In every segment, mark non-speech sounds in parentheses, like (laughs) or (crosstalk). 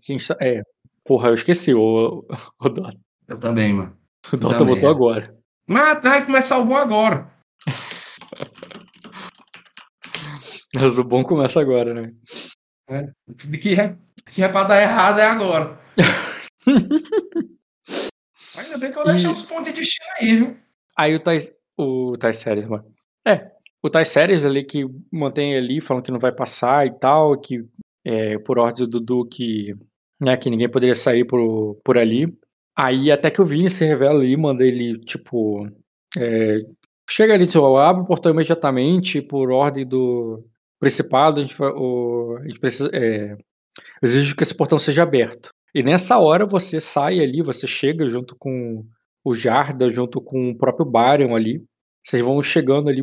Quem está... É. Porra, eu esqueci o, o Dota. Eu também, mano. O Dota botou agora. Mas vai começar o bom agora. Mas o bom começa agora, né? É. De que, é, que é pra dar errado é agora. (laughs) Ainda bem que eu e... deixei os pontos de destino aí, viu? Aí o Tais, o Tais Séries, mano. É, o Tais Séries ali que mantém ali, falando que não vai passar e tal, que é, por ordem do Duque, né, que ninguém poderia sair por, por ali. Aí até que o Vini se revela ali, manda ele, tipo, é, chega ali, tipo, abre o portão imediatamente por ordem do principado, a gente, o, a gente precisa, é, exige que esse portão seja aberto. E nessa hora você sai ali, você chega junto com o Jarda, junto com o próprio Barion ali. Vocês vão chegando ali.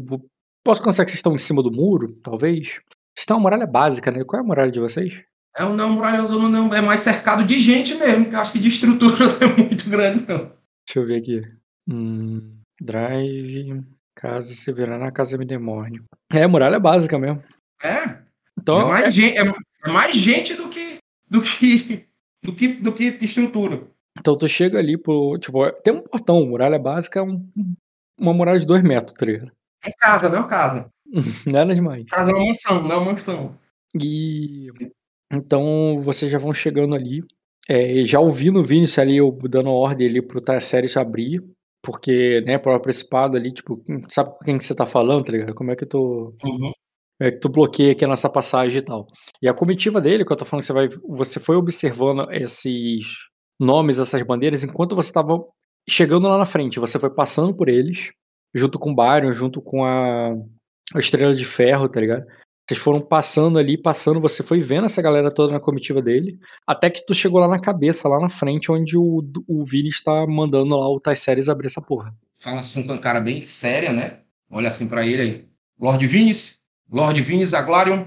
Posso considerar que vocês estão em cima do muro, talvez? Vocês têm uma muralha básica, né? Qual é a muralha de vocês? É um não muralha não é mais cercado de gente mesmo, que eu acho que de estrutura (laughs) não é muito grande, não. Deixa eu ver aqui. Hum, drive, casa na casa me demônio. É, muralha básica mesmo. É. Então, é mais, é... Gente, é mais gente do que, do que (laughs) do que, do que estrutura. Então tu chega ali pro. Tipo, tem um portão, muralha básica é um, uma muralha de dois metros, tá ligado? É casa, não é casa. (laughs) Nada demais. Casa é uma mansão, não é uma mansão. E. Então vocês já vão chegando ali. É, já ouvindo o Vinicius ali, eu dando ordem ali pro Tasséries abrir. Porque, né, pro principado ali, tipo, sabe com quem que você tá falando, tá ligado? Como é que tu. Uhum é, que tu bloqueia aqui a nossa passagem e tal. E a comitiva dele, que eu tô falando que você vai. Você foi observando esses nomes, essas bandeiras, enquanto você tava chegando lá na frente. Você foi passando por eles, junto com o Byron, junto com a, a Estrela de Ferro, tá ligado? Vocês foram passando ali, passando, você foi vendo essa galera toda na comitiva dele, até que tu chegou lá na cabeça, lá na frente, onde o, o Vini está mandando lá o Tais abrir essa porra. Fala assim com a cara bem séria, né? Olha assim para ele aí. Lord Vinis, Lord Vinis Aglarion.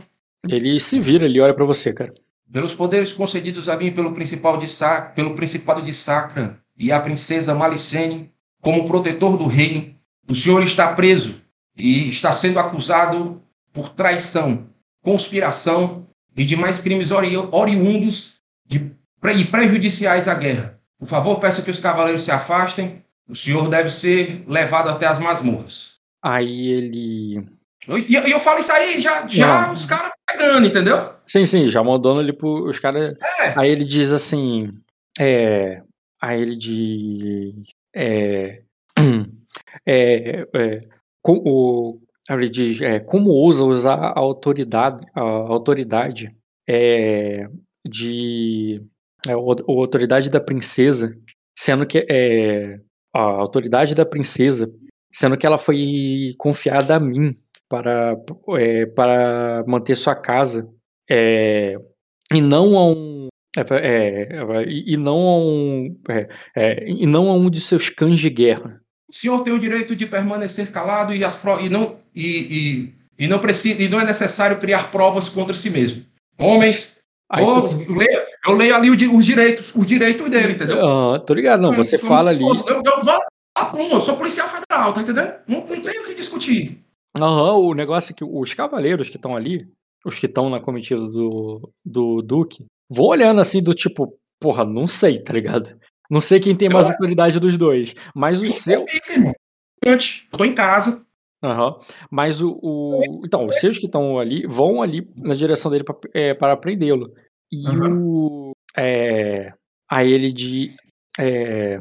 Ele se vira, ele olha para você, cara. Pelos poderes concedidos a mim pelo, principal de pelo Principado de Sacra e a princesa Malicene, como protetor do reino, o senhor está preso e está sendo acusado por traição, conspiração e demais crimes ori oriundos de, e prejudiciais à guerra. Por favor, peça que os cavaleiros se afastem. O senhor deve ser levado até as masmorras. Aí ele e eu, eu, falo isso aí, já, já os caras pegando, entendeu? Sim, sim, já mandando ali os caras. É. Aí ele diz assim. É, aí ele diz. É, (clears throat) é, é, com, o, ele diz é, como ousa usar a autoridade, a autoridade é, de. É, a autoridade da princesa, sendo que é, a autoridade da princesa, sendo que ela foi confiada a mim para, é, para manter sua casa é, e não a um é, e não a um e não a um de seus cães de guerra. O senhor tem o direito de permanecer calado e, as e não e, e, e não precisa e não é necessário criar provas contra si mesmo. Homens, Aí, oh, tu... eu, leio, eu leio ali os direitos, os direitos dele, entendeu? Ah, tô ligado, não. Você Como fala ali. Fosse, eu, eu, eu, sou policial federal, tá entendendo? Não, não tenho o que discutir. Aham, o negócio é que os cavaleiros que estão ali, os que estão na comitiva do, do Duque, vão olhando assim do tipo, porra, não sei, tá ligado? Não sei quem tem mais eu... autoridade dos dois. Mas o seu. Antes, tô em casa. Aham. Mas o, o. Então, os seus que estão ali vão ali na direção dele pra, é, para prendê-lo. E uhum. o. É, a ele de. É,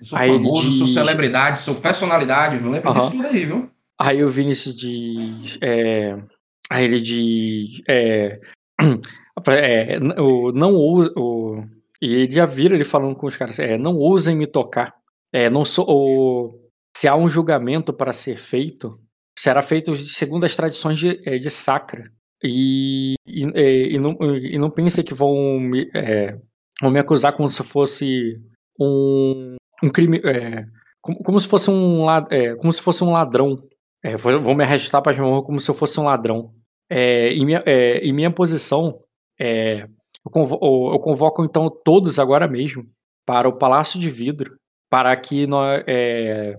eu sou famoso, de... sou celebridade, sou personalidade, viu? Lembra uhum. disso tudo aí, viu? Aí o Vinícius diz. É, aí ele diz. É, (clears throat) é, o, não usa. O, e ele já vira ele falando com os caras: é, não ousem me tocar. É, não sou, se há um julgamento para ser feito, será feito segundo as tradições de, é, de Sacra. E, e, é, e, não, e não pense que vão me, é, vão me acusar como se fosse um, um crime. É, como, como, se fosse um, é, como se fosse um ladrão é, vou me arrastar para as como se eu fosse um ladrão. É, em, minha, é, em minha posição, é, eu, convoco, eu, convoco, então todos agora mesmo para o Palácio de Vidro, para que nós, é,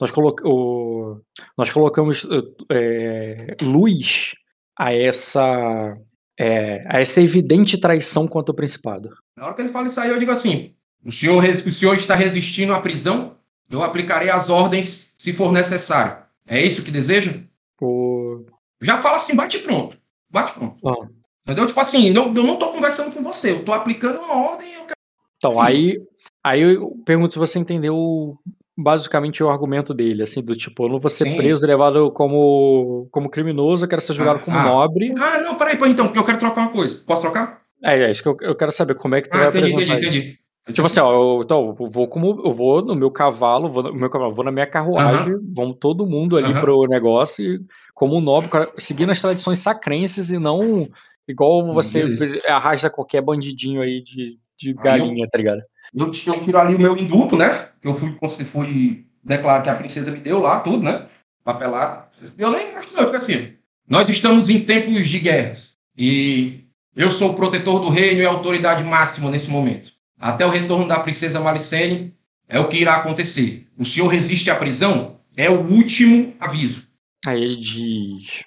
nós, o, nós colocamos é, luz a essa é, a essa evidente traição contra o principado. Na hora que ele fala isso aí, eu digo assim: o senhor, o senhor está resistindo à prisão? Eu aplicarei as ordens se for necessário. É isso que deseja? O... Já fala assim, bate pronto. Bate pronto. Ah. Entendeu? Tipo assim, não, eu não tô conversando com você, eu tô aplicando uma ordem e eu quero. Então, aí, aí eu pergunto se você entendeu basicamente o argumento dele, assim, do tipo, eu não vou ser Sim. preso, levado como, como criminoso, eu quero ser julgado Ah, como ah. nobre. Ah, não, peraí, pô, então, porque eu quero trocar uma coisa. Posso trocar? É, é isso que eu, eu quero saber, como é que tu Ah, vai entendi, apresentar entendi, entendi. Tipo assim, ó, eu, então, eu vou como eu vou no meu cavalo, vou no meu cavalo, vou na minha carruagem, vamos todo mundo ali Aham. pro negócio, e, como um nobre, seguindo as tradições sacrenses e não igual você Beleza. arrasta qualquer bandidinho aí de, de galinha, tá ligado? Eu, eu tiro ali o meu induto, né? Que eu fui, fui declarar que a princesa me deu lá, tudo, né? Papelado. Eu nem acho, não, porque assim, nós estamos em tempos de guerras. E eu sou o protetor do reino e a autoridade máxima nesse momento. Até o retorno da princesa Malicene é o que irá acontecer. O senhor resiste à prisão? É o último aviso. Aí ele diz: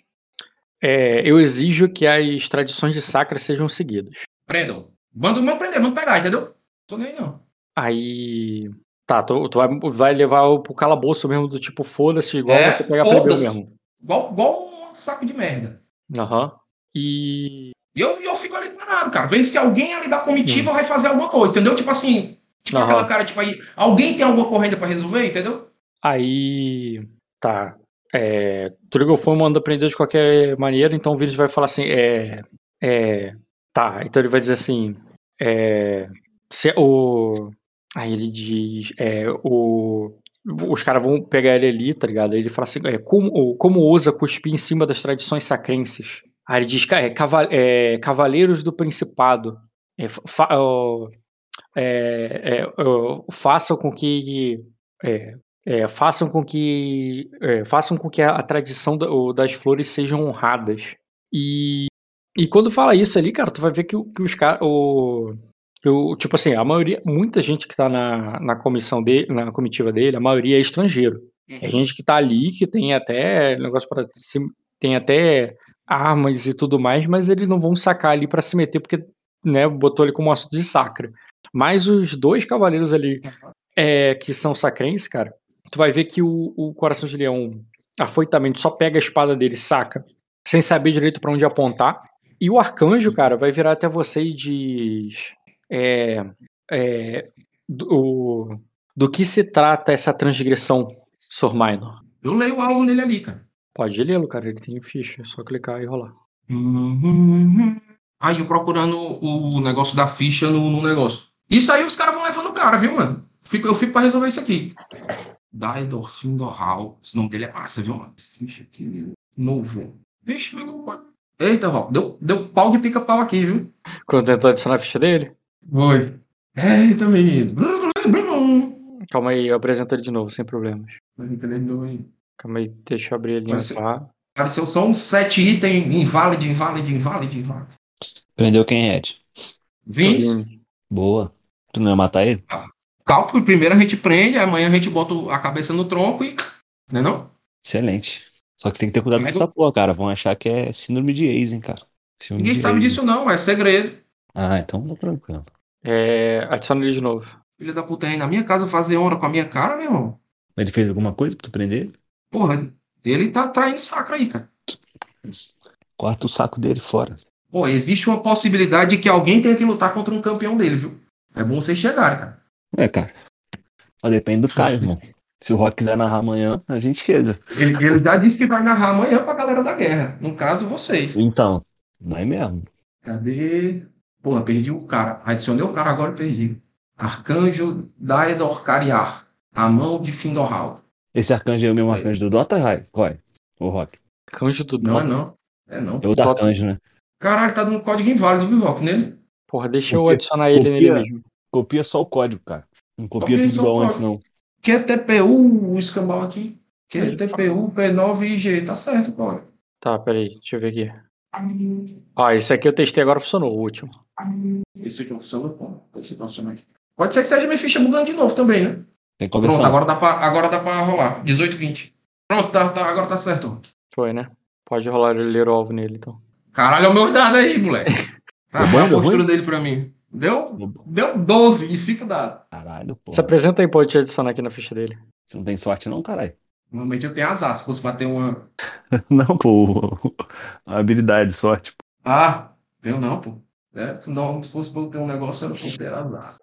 é, Eu exijo que as tradições de Sacra sejam seguidas. Prendam. Manda, manda prender, manda pegar, entendeu? Tô nem aí, não. Aí. Tá, tu, tu vai, vai levar pro calabouço mesmo, do tipo, foda-se, igual É, você pega plebeu mesmo. Igual, igual um saco de merda. Aham. E. E eu, eu fico ali parado, cara. Vê se alguém ali da comitiva vai fazer alguma coisa, entendeu? Tipo assim, tipo Aham. aquela cara, tipo aí, alguém tem alguma correnda pra resolver, entendeu? Aí. Tá. É, Trigofon manda prender de qualquer maneira, então o Village vai falar assim: é. É. Tá, então ele vai dizer assim. É. Se, o. Aí ele diz. É, o. Os caras vão pegar ele ali, tá ligado? Aí ele fala assim: é, como, como ousa cuspir em cima das tradições sacrenses? Aí ele diz: "Ca- é, cava- é, Cavaleiros do Principado. É, fa- é, é, façam com que. É, é, façam com que é, façam com que a, a tradição da- das flores sejam honradas. E e quando fala isso ali cara tu vai ver que, que os caras o que o- tipo assim a maioria muita gente que tá na, na comissão dele na comitiva dele a maioria é estrangeiro. É gente que tá ali que tem até negócio para tem até armas e tudo mais mas eles não vão sacar ali pra se meter porque né botou ele como um assunto de sacra. Mas os dois cavaleiros ali é, que são sacrenses, cara, tu vai ver que o, o coração de leão afoitamente só pega a espada dele, saca, sem saber direito pra onde apontar. E o arcanjo, cara, vai virar até você e diz. É, é, do, do que se trata essa transgressão, Sor Minor? Eu leio o alvo dele ali, cara. Pode lê-lo, cara, ele tem ficha, é só clicar e rolar. Aí eu procurando o negócio da ficha no, no negócio. Isso aí os caras vão levando o cara, viu, mano? Fico, eu fico pra resolver isso aqui. Daedor Findoral. Esse nome dele é massa, viu, mano? Ficha aqui. Novo. Vixe, meu. Eita, Rock. Deu, deu pau de pica-pau aqui, viu? Quando tentou adicionar a ficha dele? Foi. Eita, menino. Calma aí, eu apresento ele de novo, sem problemas. Apareceu Calma aí, deixa eu abrir ele Parece- limpar. só uns sete itens inválido, inválido, inválido, inválido. Prendeu quem, Ed? Vince. Boa. Tu não ia matar ele? Cálculo, primeiro a gente prende, amanhã a gente bota a cabeça no tronco e. Não é não? Excelente. Só que você tem que ter cuidado com Mas essa porra, cara. Vão achar que é síndrome de Eisen, cara. Síndrome Ninguém sabe Eisen. disso não, é segredo. Ah, então tá tranquilo. É, adiciona ele de novo. Filho da puta aí na minha casa fazer honra com a minha cara, meu irmão. Ele fez alguma coisa pra tu prender ele? Porra, ele tá traindo sacra aí, cara. Corta o saco dele fora. Pô, existe uma possibilidade de que alguém tenha que lutar contra um campeão dele, viu? É bom vocês chegarem, cara. É, cara. Só depende do Caio, irmão. Se o Rock quiser narrar amanhã, a gente chega. Ele, ele já disse que vai narrar amanhã pra galera da guerra. No caso, vocês. Então, não é mesmo. Cadê? Porra, perdi o cara. Adicionei o cara, agora perdi. Arcanjo Daedor Cariar. A mão de Findorral. Esse arcanjo é o mesmo arcanjo do Dota, Rai? Roy? O Rock? Canjo do Não é Dota. não. É não. É outro Dota. arcanjo, né? Caralho, tá dando código inválido, viu, Rock, nele? Porra, deixa eu adicionar ele nele mesmo. Copia só o código, cara. Não copia Copia tudo igual o antes, não. QTPU, o escambau aqui. Aí, QTPU, P9 e IG. Tá certo, pode. Tá, peraí, deixa eu ver aqui. Ó, esse aqui eu testei agora, funcionou, o último. Esse aqui funciona, pô. Esse tá funcionando aqui. Pode ser que seja minha ficha bugando de novo também, né? Tem Pronto, conversão. agora dá, pra, agora dá pra rolar. 18, 20. Pronto, tá, tá, agora tá certo. Foi, né? Pode rolar o alvo nele, então. Caralho, é o meu dado aí, moleque. Ah, a postura ruim? dele pra mim. Deu, deu 12 e 5 dados. Caralho, pô. Se apresenta aí eu te adicionar aqui na ficha dele. Você não tem sorte, não, caralho. Normalmente eu tenho azar. Se fosse bater uma. (laughs) Não, pô. A (laughs) habilidade, sorte. pô. Ah, tenho não, pô. É, não, se fosse pra eu ter um negócio, eu não fosse ter azar.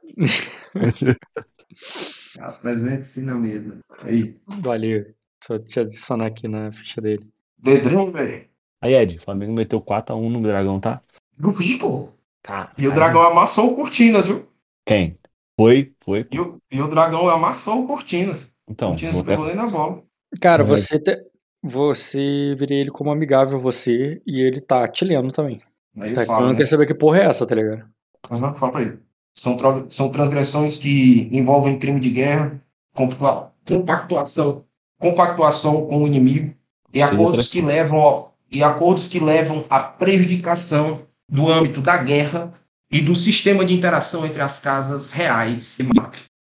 A presente sim na mesa. Aí. Valeu. Deixa eu te adicionar aqui na ficha dele. Dedrão, velho. Aí, Ed, o Flamengo meteu 4x1 no Dragão, tá? Não vi, pô. Caralho. E o dragão amassou o Cortinas, viu? Quem? Foi, foi. E o, e o dragão amassou o Cortinas. Então, Cortinas vou não pegou até... nem na bola. Cara, Vai. você te... você viria ele como amigável você e ele tá te lendo também. Aí Tá, eu falo, não né? quer saber que porra é essa, tá ligado? Aham, fala pra ele. São, tro- são transgressões que envolvem crime de guerra, compactua- compactuação, compactuação com o inimigo e Sim, acordos que levam ao- e acordos que levam à prejudicação do âmbito da guerra e do sistema de interação entre as casas reais.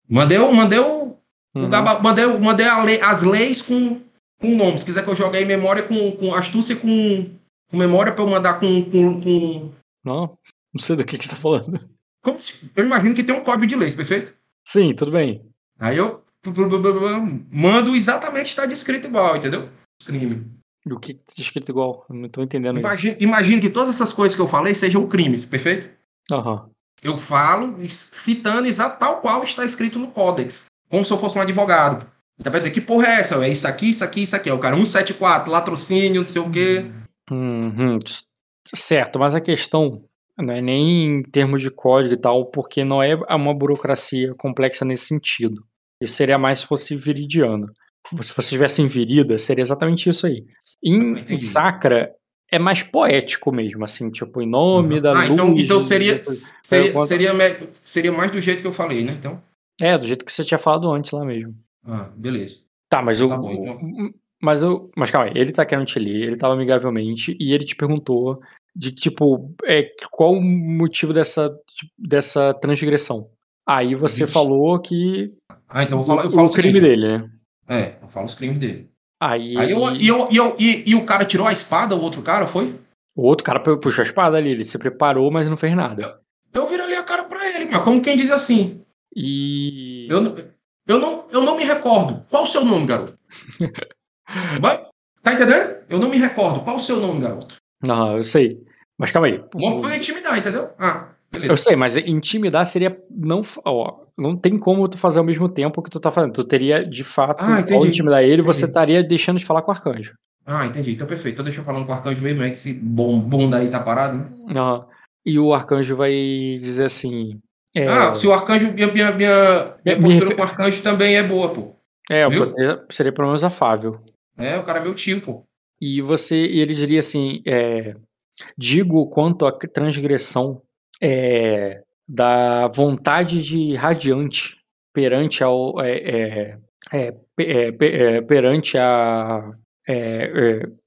Mandei, o- mandei, o, Uhum. gaba- mandei, mandei lei- as leis com, com nome. Se quiser que eu jogue aí memória com, com astúcia com, com memória para eu mandar com, com, com Não, não sei do que, que você tá falando. Como se- eu imagino que tem um código de leis, perfeito? Sim, tudo bem. Aí eu mando exatamente está descrito igual, entendeu? Os crimes. E o que que tá escrito igual? Não tô entendendo Imagino, imagino que todas essas coisas que eu falei sejam crimes, perfeito? isso. Aham. Eu falo citando exato tal qual está escrito no códex. Como se eu fosse um advogado. Então vai dizer, que porra é essa? É isso aqui, isso aqui, isso aqui. É o cara 174, latrocínio, não sei o quê. Uhum, Certo, mas a questão não é nem em termos de código e tal, porque não é uma burocracia complexa nesse sentido. Isso seria mais se fosse viridiano. Se você tivesse em virida, seria exatamente isso aí. Em, em Sacra, é mais poético mesmo, assim, tipo, em nome da Ah, luz. então, então seria, depois- seria, quando- seria, seria mais do jeito que eu falei, né? Então, É, do jeito que você tinha falado antes lá mesmo. ah, beleza. Tá, mas eu. Tá bom, então. Mas eu. Mas calma aí, ele tá querendo te ler, ele tava amigavelmente, e ele te perguntou de tipo, é, qual o motivo dessa, dessa transgressão. Aí você Vixe. falou que. Ah, então eu falo, eu o, falo o crime seguinte, dele, né? É, eu falo os crimes dele. Aí. Aí eu, e, eu, e, eu, e, e o cara tirou a espada, o outro cara, foi? O outro cara pu- puxou a espada ali, ele se preparou, mas não fez nada. Eu viro ali a cara pra ele, mas como quem diz assim? E. Eu, não- eu, não, eu não me recordo. Qual o seu nome, garoto? (laughs) Vai? Tá entendendo? Eu não me recordo. Qual o seu nome, garoto? Não, eu sei. Mas calma aí. Vamos pra intimidar, entendeu? Ah, beleza. Eu sei, mas intimidar seria não, ó, não tem como tu fazer ao mesmo tempo que tu tá fazendo. Tu teria de fato, Ah, ao intimidar ele, você entendi. estaria deixando de falar com o arcanjo. Ah, entendi. Então perfeito. Então deixa eu falando com o arcanjo mesmo, é que esse bom, bom daí tá parado, né? Aham. E o arcanjo vai dizer assim. É, Ah, se o arcanjo, minha, minha, minha, minha postura refer- com o arcanjo também é boa, pô. é viu? seria pelo menos afável. É, o cara é meu tio, pô. E você, e ele diria assim: é, digo quanto à transgressão é, da vontade de radiante perante ao é, é, é, é, é, perante a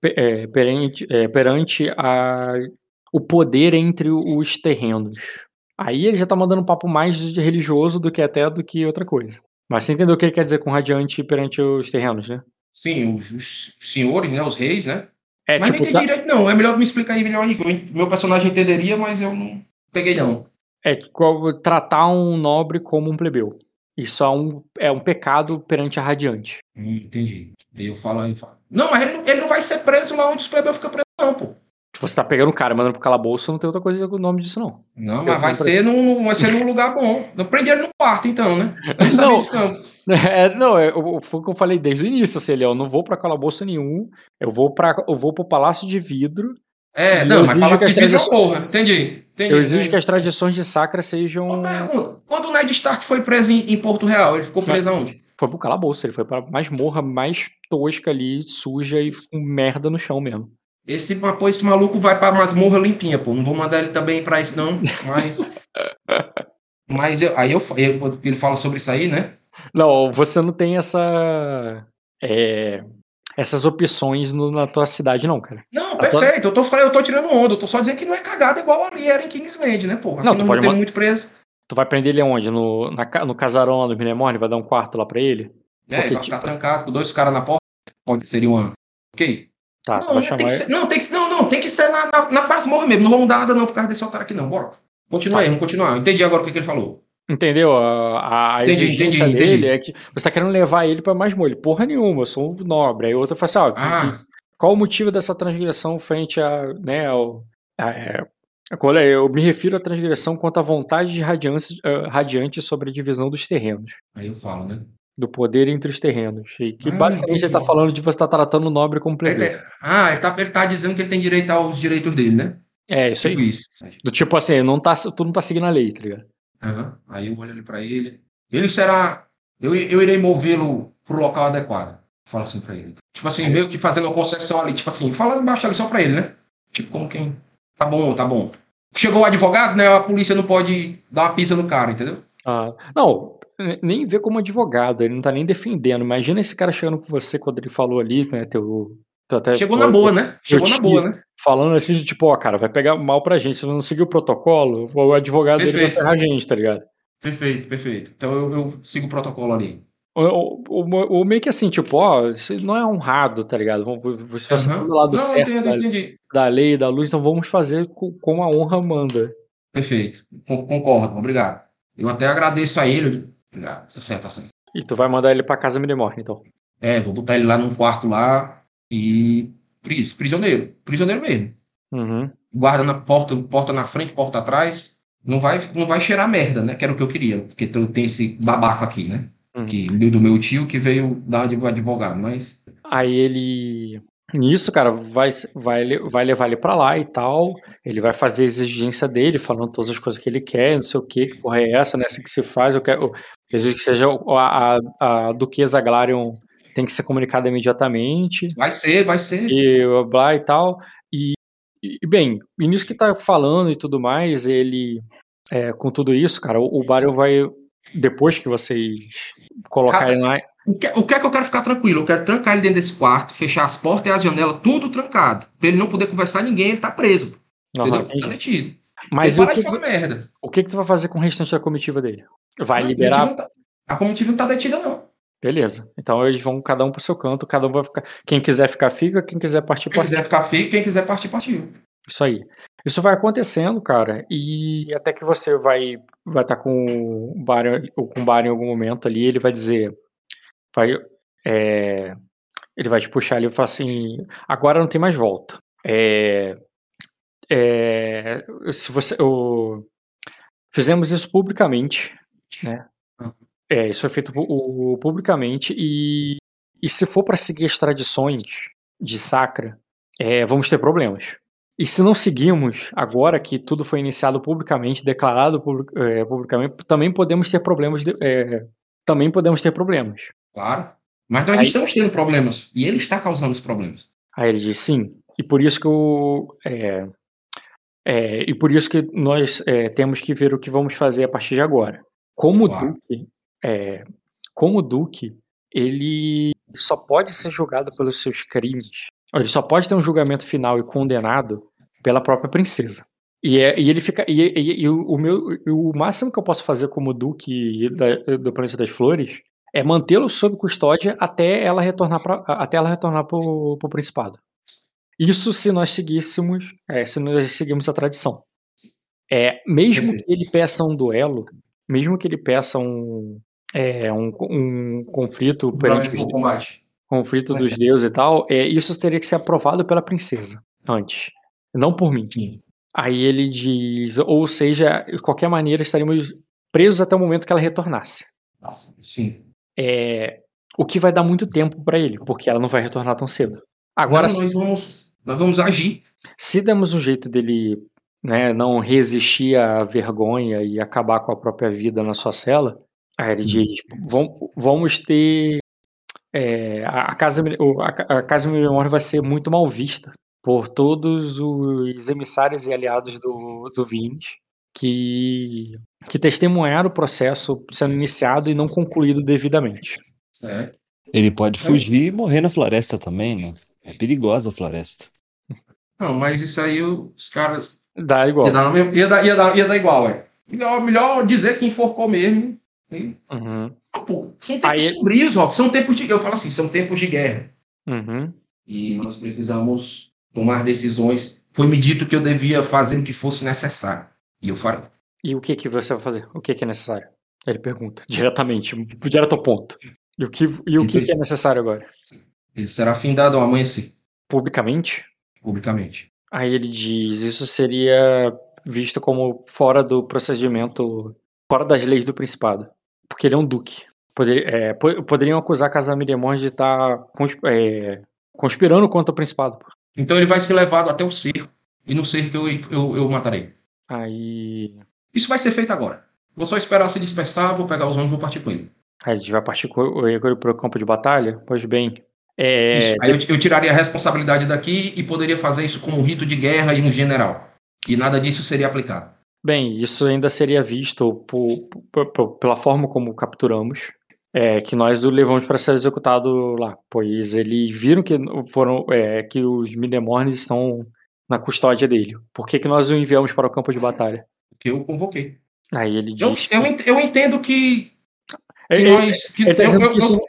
pe- perante, perante a o poder entre os terrenos. Aí ele já tá mandando um papo mais de religioso do que até do que outra coisa. Mas você entendeu o que ele quer dizer com radiante perante os terrenos, né? Sim, os, os senhores, né? Os reis, né? É mas tipo, não entendi direito, não. É melhor me explicar aí melhor aí. Meu personagem entenderia, mas eu não peguei, não. É tratar um nobre como um plebeu. Isso é um, é um pecado perante a radiante. Hum, entendi. Aí eu falo aí. Falo. Não, mas ele, não- ele não vai ser preso lá onde os plebeus ficam presos, não, pô. Se você tá pegando o cara e mandando pro calabouço, não tem outra coisa com o nome disso, não. Não, Eu mas vai ser, num, vai ser num lugar bom. Eu prendi ele no quarto, então, né? Eu não Não. disso, não. (laughs) É, não, é, o- foi o que eu falei desde o início, assim, ele, eu não vou pra calabouço nenhum, eu vou para eu vou pro Palácio de Vidro, É, E não, eu mas que de vidro tradições- porra. Entendi. Entendi eu exijo entendi. que as tradições de Sacra sejam... Uma pergunta. Quando o Ned Stark foi preso em, em Porto Real, ele ficou preso aonde? Foi pro calabouço, ele foi pra masmorra mais tosca ali, suja e com merda no chão mesmo. Esse, pô, esse maluco vai pra masmorra limpinha, pô. Não vou mandar ele também pra isso, não. Mas. (laughs) mas eu- aí eu, eu- ele fala sobre isso aí, né? Não, você não tem essa... é, essas opções no- na tua cidade não, cara. Não, A perfeito. Eu tô, eu tô tirando onda. Eu tô só dizendo que não é cagada igual ali era em Kingsland, né, pô? Aqui Não, não, tu pode tem ma- muito preso. Tu vai prender ele aonde? No, na no casarão lá do Minemorne? Vai dar um quarto lá pra ele? É, Porque, ele vai ficar tipo- trancado com dois caras na porta. Onde seria uma. Ok. Tá, não, tu vai chamar ser- não, tem que, não, não, tem que ser na, na, na masmorra mesmo. Não vamos dar nada não por causa desse otário aqui não, bora. Continua aí, vamos continuar. Entendi agora o que, que ele falou. Entendeu? A, a Entendi, exigência entendi, dele entendi. é que você tá querendo levar ele pra mais molho. Porra nenhuma, eu sou um nobre. Aí outra fala assim, ó, Ah. qual o motivo dessa transgressão frente a, né, ao, a- é, qual é? eu me refiro à transgressão quanto à vontade de radiância, eh, radiante sobre a divisão dos terrenos, Aí eu falo, né? do poder entre os terrenos. E que Ah, basicamente ele tá entendi. falando de você estar tratando o nobre como plebeu. ah, ele tá, ele tá dizendo que ele tem direito aos direitos dele, né? É, isso aí. Tipo isso. Do tipo assim, não tá, tu não tá seguindo a lei, tá ligado? Aham. Aí eu olho ali pra ele. Ele será. Eu, eu irei movê-lo pro local adequado. Fala assim pra ele. Tipo assim, meio que fazendo uma concessão ali. Tipo assim, falando embaixo ali só pra ele, né? Tipo, como quem. Tá bom, tá bom. Chegou o advogado, né? A polícia não pode dar uma pisa no cara, entendeu? Ah, não, ne- nem vê como advogado, ele não tá nem defendendo. Imagina esse cara chegando com você quando ele falou ali, né? Teu até Chegou na boa, né? Chegou na te- boa, né? Falando assim, de, tipo, ó, cara, vai pegar mal pra gente. Se não seguir o protocolo, o advogado dele vai Perfeito. ferrar a gente, tá ligado? Perfeito, perfeito. Então eu, eu sigo o protocolo ali. Ou, ou- ou meio que assim, tipo, ó, isso não é honrado, tá ligado? Você tá Aham. do lado não, certo entendi, da, entendi. da lei da luz, então vamos fazer co- como a honra manda. Perfeito. Con- Concordo, obrigado. Eu até agradeço a ele. Obrigado, tá certo, tá certo. E tu vai mandar ele pra casa Midemorne, então. É, vou botar ele lá num quarto lá e. pris- Prisioneiro. Prisioneiro mesmo. Uhum. Guarda na porta, porta na frente, porta atrás. Não vai, não vai cheirar merda, né? Que era o que eu queria. Porque tu- tem esse babaco aqui, né? Uhum. Que, do meu tio que veio dar de advogado. Mas. Aí ele. Nisso, cara, vai, vai, vai levar ele pra lá e tal. Ele vai fazer a exigência dele, falando todas as coisas que ele quer, não sei o que, que porra é essa, né? Assim que se faz. Eu quero. eu que seja a, a, a Duquesa Glarion tem que ser comunicada imediatamente. Vai ser, vai ser. E blá, e tal. E, e, bem, e nisso que tá falando e tudo mais, ele. é, com tudo isso, cara, o, o vai. Depois que vocês colocarem lá. O que, o que é que eu quero ficar tranquilo? Eu quero trancar ele dentro desse quarto, fechar as portas e as janelas, tudo trancado. Pra ele não poder conversar ninguém, ele tá preso. Aham, entendeu? entendi. Tá detido. Mas o que, merda. o que que tu vai fazer com o restante da comitiva dele? Vai liberar? A comitiva, não tá, a comitiva não tá detida, não. Beleza. Então eles vão cada um pro seu canto, cada um vai ficar. Quem quiser ficar, fica. Quem quiser partir, Quem partir. quiser ficar feio, quem quiser partir, partiu. Isso aí. Isso vai acontecendo, cara, e até que você vai vai estar com o Baryon, ou com o Baryon em algum momento ali, ele vai dizer, vai, é, ele vai te puxar ali e falar assim, agora não tem mais volta. É, é, se você, o, fizemos isso publicamente, né? É, isso foi feito publicamente e, e se for para seguir as tradições de Sacra, é, vamos ter problemas. E se não seguimos, agora que tudo foi iniciado publicamente, declarado public- é, publicamente, também podemos ter problemas. de- é, também podemos ter problemas. Claro. Mas nós Aí- estamos tendo problemas. E ele está causando os problemas. Aí ele diz sim. E por isso que o. É, é, e por isso que nós é, temos que ver o que vamos fazer a partir de agora. Como o Claro. Duque, é, como o Duque, ele só pode ser julgado pelos seus crimes. Ele só pode ter um julgamento final e condenado pela própria princesa. E, é, e ele fica. E, e- e o, o meu, o máximo que eu posso fazer como Duque da- do Planeta das Flores é mantê-lo sob custódia até ela retornar pra, até ela retornar pro, pro Principado. Isso se nós seguíssemos, é, se nós seguimos a tradição. É, mesmo que ele peça um duelo, mesmo que ele peça um, é, um, um conflito perante combate. conflito dos deuses e tal, é, isso teria que ser aprovado pela princesa antes, não por mim. Sim. Aí ele diz, ou seja, de qualquer maneira estaríamos presos até o momento que ela retornasse. Sim. É, o que vai dar muito tempo para ele, porque ela não vai retornar tão cedo. Agora, Não, nós, vamos, nós vamos agir. se demos um jeito dele né, não resistir à vergonha e acabar com a própria vida na sua cela, aí ele diz, "Vam- vamos ter é, a, casa a, ca- a casa memória vai ser muito mal vista por todos os emissários e aliados do, do Vines que, que testemunharam o processo sendo iniciado e não concluído devidamente. Certo. Ele pode fugir e morrer na floresta também, né? É perigosa a floresta. Não, mas isso aí os caras. Dá igual. Ia dar, ia dar, ia dar, ia dar igual, é. Melhor, melhor dizer que enforcou mesmo. Uhum, pô, são tempos Aí- sombrios, Rock. São tempos de. Eu falo assim, são tempos de guerra. uhum. E nós precisamos tomar decisões. Foi-me dito que eu devia fazer o que fosse necessário. E eu farei. E o que que você vai fazer? O que que é necessário? Ele pergunta, diretamente, direto ao ponto. E o que, e o que, que é necessário agora? Ele será findado ao amanhecer, Publicamente? publicamente. Aí ele diz, isso seria visto como fora do procedimento, fora das leis do Principado. Porque ele é um duque. Poder, é, po- poderiam acusar a Casa de estar consp- é, conspirando contra o Principado. Então ele vai ser levado até o cerco. E no cerco eu, eu, eu matarei. Aí, Isso vai ser feito agora. Vou só esperar se dispersar, vou pegar os ônibus e vou partir com ele. aí ele vai partir com ele para o campo de batalha? Pois bem, é, Isso. Aí eu, eu tiraria a responsabilidade daqui e poderia fazer isso como um rito de guerra e um general. E nada disso seria aplicado. Bem, isso ainda seria visto por- por- pela forma como capturamos, é, que nós o levamos para ser executado lá, pois eles viram que foram é, que os Minemornes estão na custódia dele. Por que, que nós o enviamos para o campo de batalha? Que eu convoquei. Aí ele diz. eu, eu entendo que, que ele, nós. Que ele tá eu- dizendo eu- que eu- isso-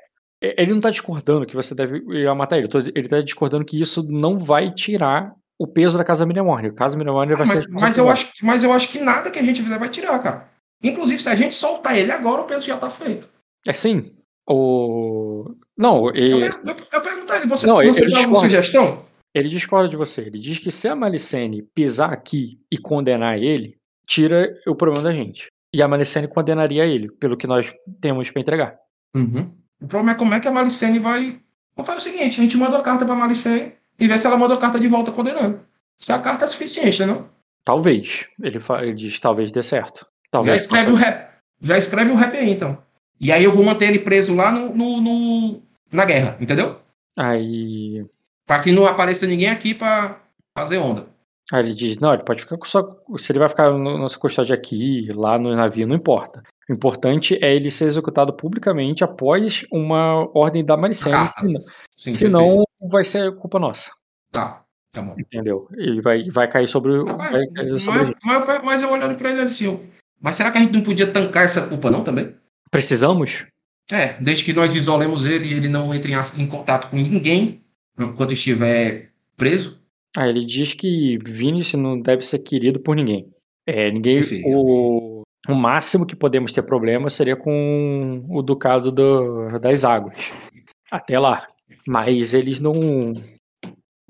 ele não está discordando que você deve ir matar ele. Ele está discordando que isso não vai tirar o peso da Casa Minemorne. A Casa Minemorne vai ser. mas, mas eu acho, mas eu acho que nada que a gente fizer vai tirar, cara. Inclusive, se a gente soltar ele agora, o peso já tá feito. É sim. O. Não, Eu, ele, per- eu, eu pergunto a ele, você, Não, você ele tem alguma sugestão? ele discorda de você. Ele diz que se a Malicene pisar aqui e condenar ele, tira o problema da gente. E a Malicene condenaria ele, pelo que nós temos para entregar. Uhum. O problema é como é que a Malicene vai. Vamos fazer o seguinte: a gente manda a carta pra Malicene e vê se ela manda a carta de volta condenando. Se a carta é suficiente, né, não? Talvez. Ele, ele diz talvez dê certo. Já Talvez. escreve, o rap, já escreve o rap aí, então. E aí eu vou manter ele preso lá no, no- no- na guerra, entendeu? Aí, Pra que não apareça ninguém aqui pra fazer onda. aí ele diz: não, ele pode ficar com sua. Se ele vai ficar no nossa custódia aqui, lá no navio, não importa. O importante é ele ser executado publicamente após uma ordem da Malicene. Carta. Senão, vai ser culpa nossa. Tá, tá bom. Entendeu? Ele vai, vai cair sobre o. Mas, mas, mas eu olhando pra ele assim, eu, mas será que a gente não podia tancar essa culpa não também? Precisamos? É, desde que nós isolemos ele e ele não entre em, em contato com ninguém enquanto estiver preso. Ah, ele diz que Vinícius não deve ser querido por ninguém. É, ninguém. Perfeito. O, o máximo que podemos ter problema seria com o Ducado do- das Águas. Até lá. Mas eles não.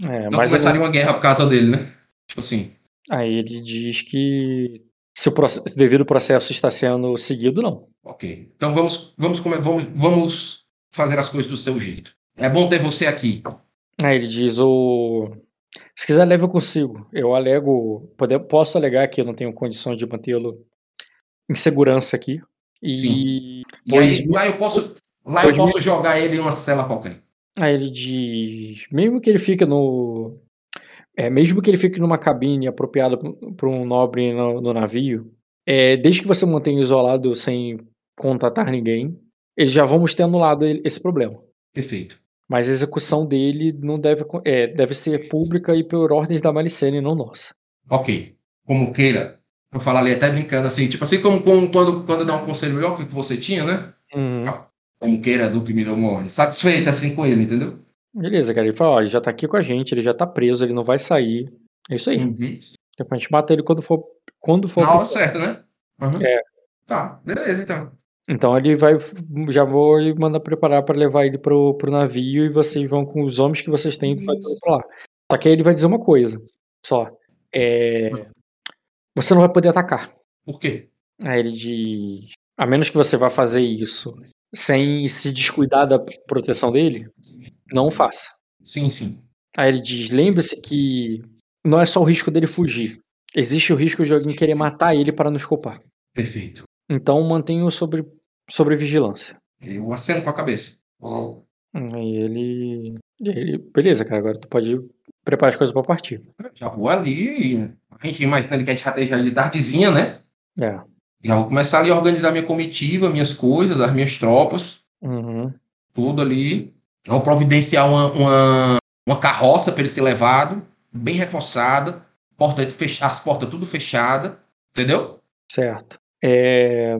É, Não mas começaria uma guerra por causa dele, né? Tipo assim. aí ele diz que se o processo, devido ao processo está sendo seguido, não. Ok. Então vamos, vamos, vamos, vamos fazer as coisas do seu jeito. É bom ter você aqui. Aí ele diz o. Se quiser, leve consigo. Eu alego. Posso alegar que eu não tenho condições de mantê-lo em segurança aqui. E Sim. E Pois- aí, lá eu posso, lá eu posso jogar ele em uma cela qualquer. aí ele diz. Mesmo que ele fique no. É, mesmo que ele fique numa cabine apropriada para um nobre no, no navio, é, desde que você mantenha isolado sem contatar ninguém, eles já vamos ter anulado esse problema. Perfeito. Mas a execução dele não deve, é, deve ser pública e por ordens da Malicene, não nossa. Ok. Como queira. Eu falar ali até brincando assim, tipo assim, como, como quando, quando dá um conselho melhor que o que você tinha, né? Uhum. Como queira, Duque Miramone. Satisfeito assim com ele, entendeu? Beleza, cara. Ele fala, ó, ele já tá aqui com a gente, ele já tá preso, ele não vai sair. É isso aí. Uhum. Depois a gente mata ele quando for. Quando for. Na hora certa, né? Uhum. É. Tá, beleza então. Então ele vai. Já vou e mandar preparar pra levar ele pro, pro navio e vocês vão com os homens que vocês têm e vai pra lá. Só que aí ele vai dizer uma coisa. Só. É. Você não vai poder atacar. Por quê? Aí ele diz. A menos que você vá fazer isso sem se descuidar da proteção dele, não faça. Sim, sim. Aí ele diz: lembre-se que não é só o risco dele fugir. Existe o risco de alguém querer matar ele para nos culpar. Perfeito. Então mantenha-o sobre, sobre vigilância. Eu aceno com a cabeça. Ó, Aí ele, e ele. Beleza, cara, agora tu pode preparar as coisas para partir. Já vou ali. A gente imagina ali que a estratégia de tardezinha, né? É. Já vou começar ali a organizar minha comitiva, minhas coisas, as minhas tropas, Uhum. tudo ali. Vou providenciar uma, uma, uma carroça para ele ser levado, bem reforçada, porta as portas tudo fechada, entendeu? Certo. É,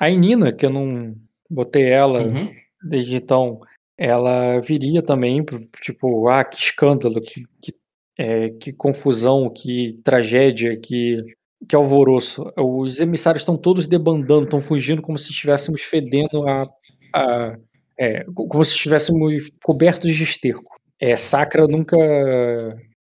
a Nina, que eu não botei ela Uhum. desde então, ela viria também, tipo, ah, que escândalo, que, que é, que confusão, que tragédia, que, que alvoroço. Os emissários estão todos debandando, estão fugindo como se estivéssemos fedendo a. a é, como se estivéssemos cobertos de esterco. É, Sacra nunca.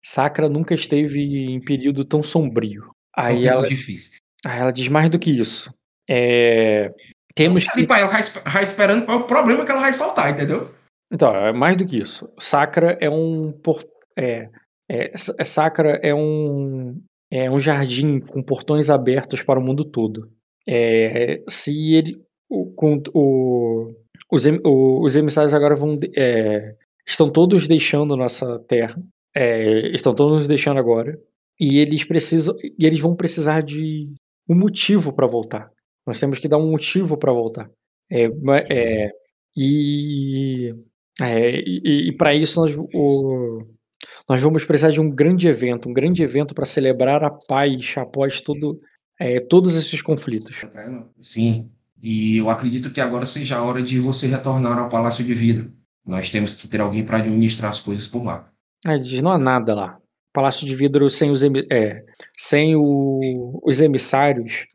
Sacra nunca esteve em período tão sombrio. Aí ela, difíceis. aí ela diz mais do que isso. É, temos que. ela vai esperando para o problema que ela vai soltar, entendeu? Então, é mais do que isso. Sacra é um por- é, é, S- é- Sacra é um é um jardim com portões abertos para o mundo todo. É, se ele o, com, o, os, o- os emissários agora vão é, estão todos deixando nossa terra. É, estão todos nos deixando agora e eles precisam e eles vão precisar de um motivo para voltar. Nós temos que dar um motivo para voltar. É, é, e é, e, para isso nós, o- nós vamos precisar de um grande evento, um grande evento para celebrar a paz após todo, é, todos esses conflitos. Sim. E eu acredito que agora seja a hora de você retornar ao Palácio de Vidro. Nós temos que ter alguém para administrar as coisas por lá. Aí diz, não há nada lá. Palácio de Vidro sem os, emi- é, sem o- os emissários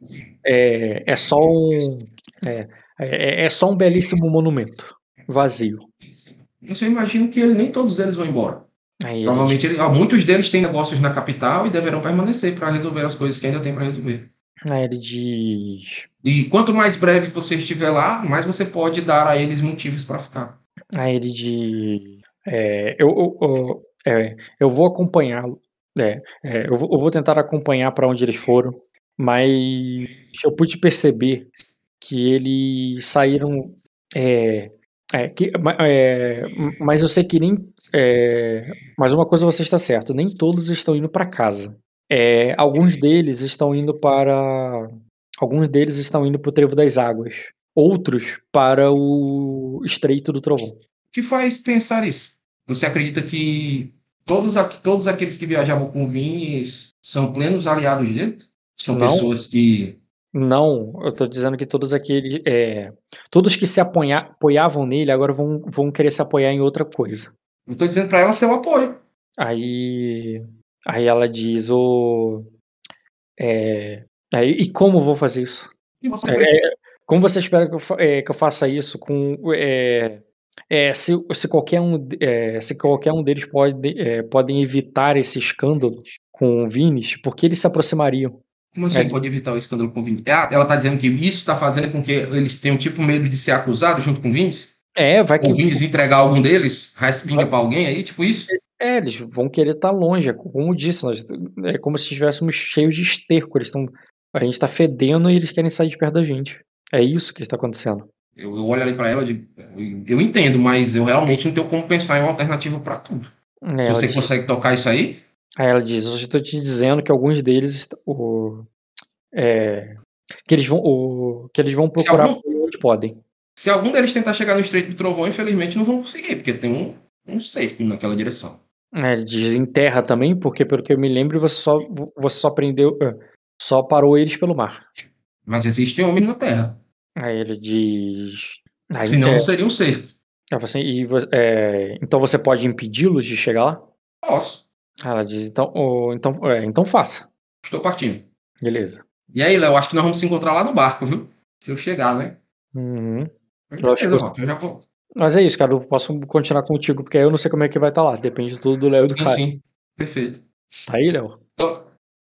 é, é só um é, é, é só um belíssimo monumento vazio. Eu só imagino que nem todos eles vão embora. Aí ele Provavelmente ele- ah, muitos deles têm negócios na capital e deverão permanecer para resolver as coisas que ainda tem para resolver. Aí ele diz. E quanto mais breve você estiver lá, mais você pode dar a eles motivos para ficar. Aí ele diz. é, eu, eu, eu- é, eu vou acompanhá-lo. é, é, eu, vou, eu vou tentar acompanhar para onde eles foram, mas eu pude perceber que eles saíram. é, é, que, é, mas eu sei que nem. É, mas uma coisa você está certo: nem todos estão indo para casa. É, alguns deles estão indo para. Alguns deles estão indo para o Trevo das Águas. Outros para o Estreito do Trovão. O que faz pensar isso? Você acredita que todos, todos aqueles que viajavam com o Vini são plenos aliados dele? São Não. pessoas que. Não, eu tô dizendo que todos aqueles. É, todos que se apoia- apoiavam nele agora vão, vão querer se apoiar em outra coisa. Eu estou dizendo para ela seu apoio. Aí. Aí ela diz, o. É, aí, e como vou fazer isso? Você É, é, como você espera que eu, é, que eu faça isso com. É, é, se, se, qualquer um, se qualquer um deles pode, podem evitar esse escândalo com o Vinis, por que eles se aproximariam? Como assim É. pode evitar o escândalo com o Vini? Ah, ela está dizendo que isso está fazendo com que eles tenham tipo medo de ser acusados junto com o Vinícius? É, vai que. O Vinícius entregar algum deles, raspinga para alguém aí, tipo isso? É, eles vão querer estar longe, é como disse, nós, é como se estivéssemos cheios de esterco. Eles estão, a gente está fedendo e eles querem sair de perto da gente. É isso que está acontecendo. Eu, eu olho ali para ela e digo, eu, entendo, mas eu realmente não tenho como pensar em uma alternativa para tudo. É, Se você diz- consegue tocar isso aí, aí ela diz: Eu estou te dizendo que alguns deles, o, é, que eles vão, o, que eles vão procurar algum- onde podem. Se algum deles tentar chegar no Estreito do Trovão, infelizmente não vão conseguir, porque tem um, um cerco naquela direção. É, ele diz em terra também, porque pelo que eu me lembro, você só, você só prendeu, só parou eles pelo mar. Mas existem homens na Terra. Aí ele diz. Aí, Senão é, seria um cerco. assim, e é, então você pode impedi-los de chegar lá? Posso. Ela diz, então, ô, então, é, então faça. Estou partindo. Beleza. E aí, Léo, acho que nós vamos se encontrar lá no barco, viu? Se eu chegar, né? Uhum. Beleza, que- Rock, eu já vou. Mas é isso, cara. Eu posso continuar contigo, porque aí eu não sei como é que vai estar lá. Depende tudo do Léo e do Caio. sim. Perfeito. Tá aí, Léo? Tô,